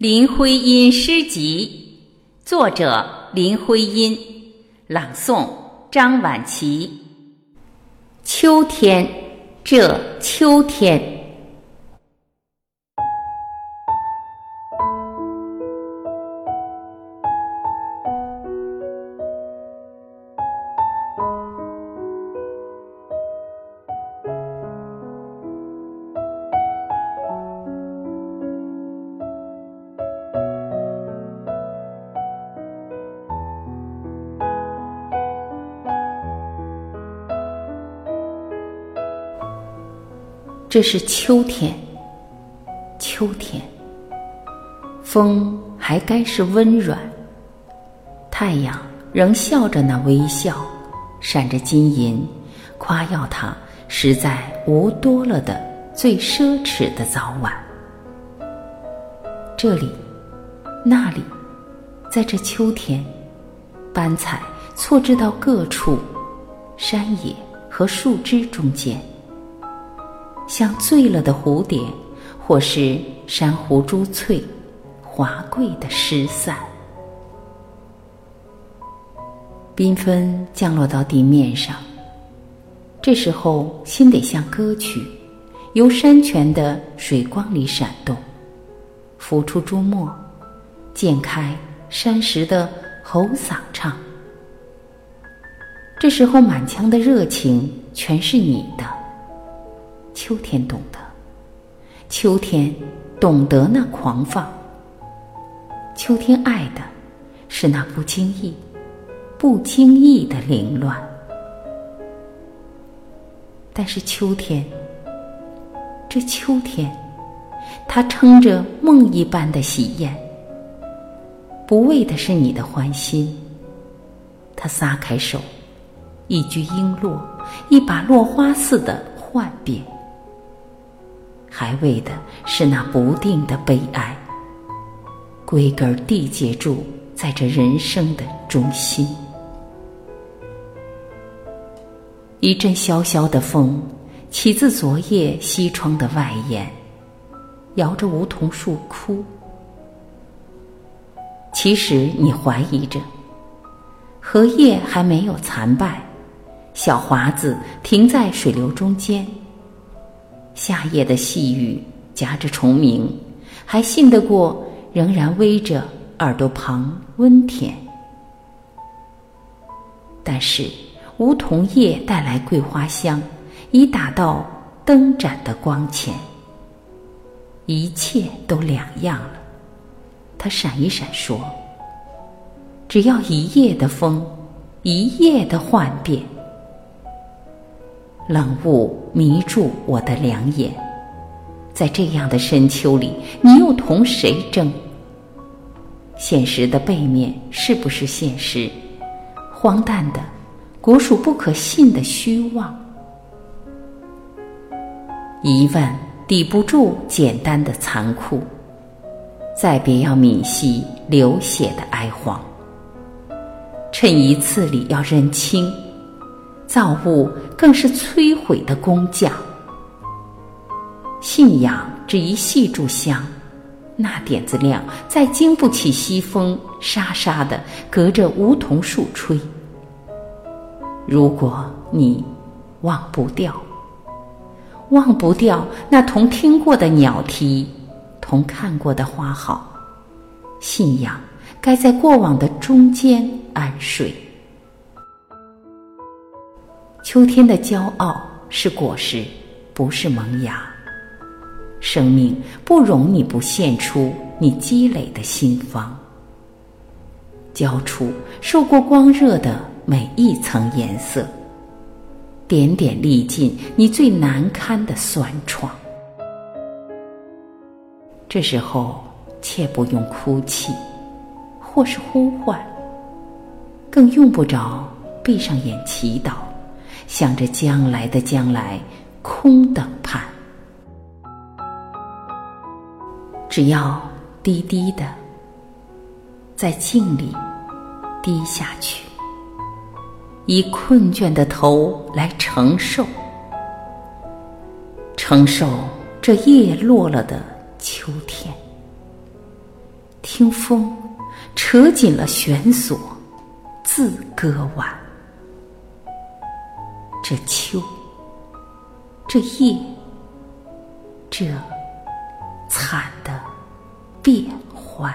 林徽因诗集，作者林徽因，朗诵张晚琪。秋天，这秋天。这是秋天，秋天，风还该是温软，太阳仍笑着那微笑，闪着金银，夸耀它实在无多了的最奢侈的早晚。这里，那里，在这秋天，斑彩错置到各处，山野和树枝中间。像醉了的蝴蝶，或是珊瑚珠翠，华贵的失散。缤纷降落到地面上，这时候心得像歌曲，由山泉的水光里闪动，浮出珠墨，溅开山石的喉嗓唱。这时候满腔的热情全是你的。秋天懂得，秋天懂得那狂放。秋天爱的是那不经意、不经意的凌乱。但是秋天，这秋天，它撑着梦一般的喜宴，不为的是你的欢心。他撒开手，一句璎珞，一把落花似的幻变。还为的是那不定的悲哀，归根缔结住在这人生的中心。一阵萧萧的风，起自昨夜西窗的外檐，摇着梧桐树枯。其实你怀疑着，荷叶还没有残败，小华子停在水流中间。夏夜的细雨夹着虫鸣，还信得过仍然偎着耳朵旁温甜。但是梧桐叶带来桂花香，已打到灯盏的光前，一切都两样了。他闪一闪说：“只要一夜的风，一夜的幻变。”冷雾迷住我的两眼，在这样的深秋里，你又同谁争？现实的背面是不是现实？荒诞的，古属不可信的虚妄。疑问抵不住简单的残酷，再别要泯息流血的哀惶。趁一次里要认清。造物更是摧毁的工匠，信仰只一细炷香，那点子亮，再经不起西风沙沙的隔着梧桐树吹。如果你忘不掉，忘不掉那同听过的鸟啼，同看过的花好，信仰该在过往的中间安睡。秋天的骄傲是果实，不是萌芽。生命不容你不献出你积累的心方，交出受过光热的每一层颜色，点点历尽你最难堪的酸创。这时候，切不用哭泣，或是呼唤，更用不着闭上眼祈祷。向着将来的将来，空等盼。只要低低的在静里低下去，以困倦的头来承受，承受这叶落了的秋天。听风扯紧了弦索，自歌完。这秋，这夜，这惨的变幻。